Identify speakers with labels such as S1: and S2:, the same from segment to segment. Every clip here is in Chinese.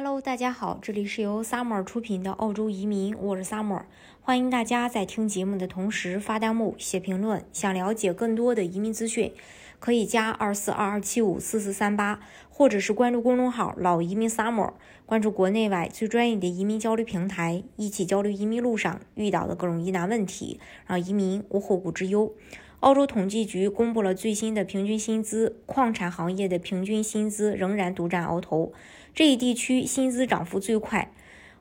S1: Hello，大家好，这里是由 Summer 出品的澳洲移民，我是 Summer，欢迎大家在听节目的同时发弹幕、写评论。想了解更多的移民资讯，可以加二四二二七五四四三八，或者是关注公众号“老移民 Summer”，关注国内外最专业的移民交流平台，一起交流移民路上遇到的各种疑难问题，让移民无后顾之忧。澳洲统计局公布了最新的平均薪资，矿产行业的平均薪资仍然独占鳌头，这一地区薪资涨幅最快。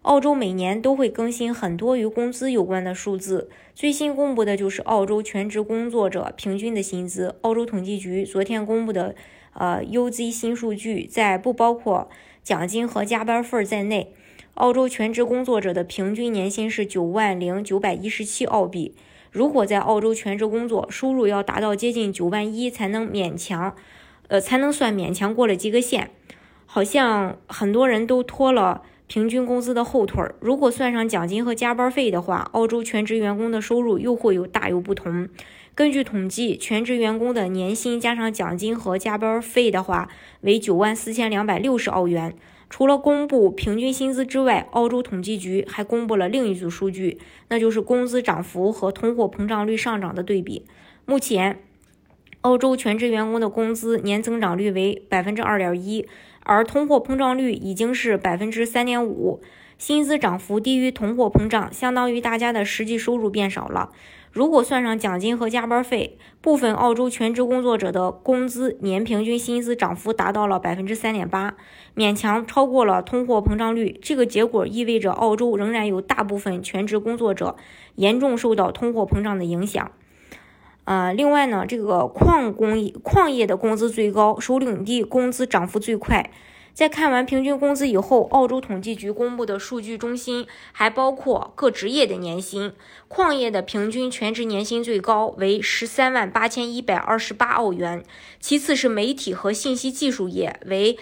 S1: 澳洲每年都会更新很多与工资有关的数字，最新公布的就是澳洲全职工作者平均的薪资。澳洲统计局昨天公布的呃 UZ 新数据，在不包括奖金和加班费在内，澳洲全职工作者的平均年薪是九万零九百一十七澳币。如果在澳洲全职工作，收入要达到接近九万一才能勉强，呃，才能算勉强过了及格线。好像很多人都拖了平均工资的后腿儿。如果算上奖金和加班费的话，澳洲全职员工的收入又会有大有不同。根据统计，全职员工的年薪加上奖金和加班费的话，为九万四千两百六十澳元。除了公布平均薪资之外，澳洲统计局还公布了另一组数据，那就是工资涨幅和通货膨胀率上涨的对比。目前，澳洲全职员工的工资年增长率为百分之二点一，而通货膨胀率已经是百分之三点五，薪资涨幅低于通货膨胀，相当于大家的实际收入变少了。如果算上奖金和加班费，部分澳洲全职工作者的工资年平均薪资涨幅达到了百分之三点八，勉强超过了通货膨胀率。这个结果意味着澳洲仍然有大部分全职工作者严重受到通货膨胀的影响。呃，另外呢，这个矿工矿业的工资最高，首领地工资涨幅最快。在看完平均工资以后，澳洲统计局公布的数据中心还包括各职业的年薪。矿业的平均全职年薪最高为十三万八千一百二十八澳元，其次是媒体和信息技术业为。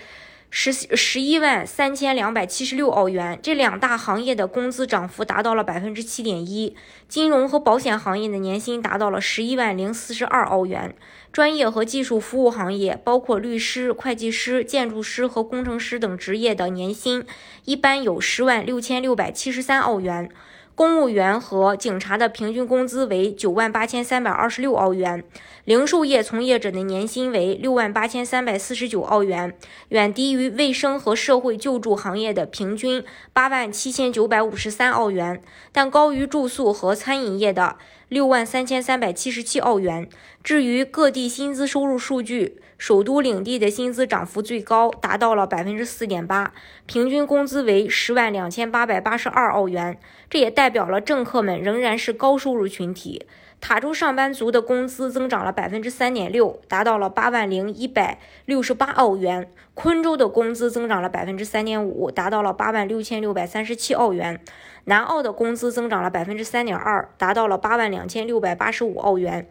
S1: 十十一万三千两百七十六澳元，这两大行业的工资涨幅达到了百分之七点一。金融和保险行业的年薪达到了十一万零四十二澳元。专业和技术服务行业，包括律师、会计师、建筑师和工程师等职业的年薪，一般有十万六千六百七十三澳元。公务员和警察的平均工资为九万八千三百二十六澳元，零售业从业者的年薪为六万八千三百四十九澳元，远低于卫生和社会救助行业的平均八万七千九百五十三澳元，但高于住宿和餐饮业的六万三千三百七十七澳元。至于各地薪资收入数据，首都领地的薪资涨幅最高，达到了百分之四点八，平均工资为十万两千八百八十二澳元。这也代表了政客们仍然是高收入群体。塔州上班族的工资增长了百分之三点六，达到了八万零一百六十八澳元。昆州的工资增长了百分之三点五，达到了八万六千六百三十七澳元。南澳的工资增长了百分之三点二，达到了八万两千六百八十五澳元。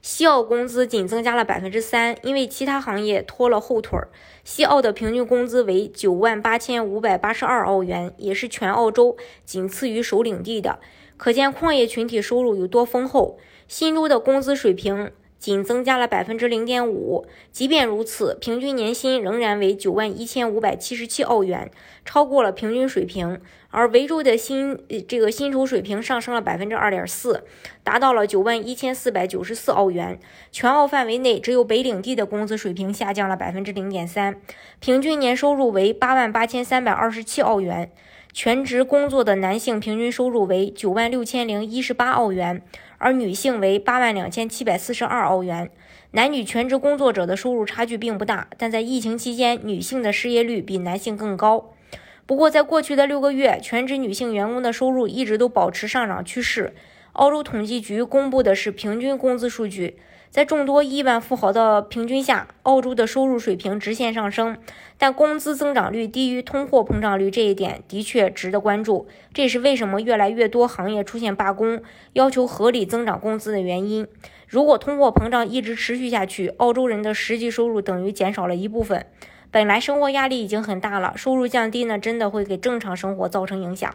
S1: 西澳工资仅增加了百分之三，因为其他行业拖了后腿儿。西澳的平均工资为九万八千五百八十二澳元，也是全澳洲仅次于首领地的，可见矿业群体收入有多丰厚。新州的工资水平。仅增加了百分之零点五，即便如此，平均年薪仍然为九万一千五百七十七澳元，超过了平均水平。而维州的薪这个薪酬水平上升了百分之二点四，达到了九万一千四百九十四澳元。全澳范围内，只有北领地的工资水平下降了百分之零点三，平均年收入为八万八千三百二十七澳元。全职工作的男性平均收入为九万六千零一十八澳元，而女性为八万两千七百四十二澳元。男女全职工作者的收入差距并不大，但在疫情期间，女性的失业率比男性更高。不过，在过去的六个月，全职女性员工的收入一直都保持上涨趋势。澳洲统计局公布的是平均工资数据。在众多亿万富豪的平均下，澳洲的收入水平直线上升，但工资增长率低于通货膨胀率，这一点的确值得关注。这也是为什么越来越多行业出现罢工，要求合理增长工资的原因。如果通货膨胀一直持续下去，澳洲人的实际收入等于减少了一部分。本来生活压力已经很大了，收入降低呢，真的会给正常生活造成影响。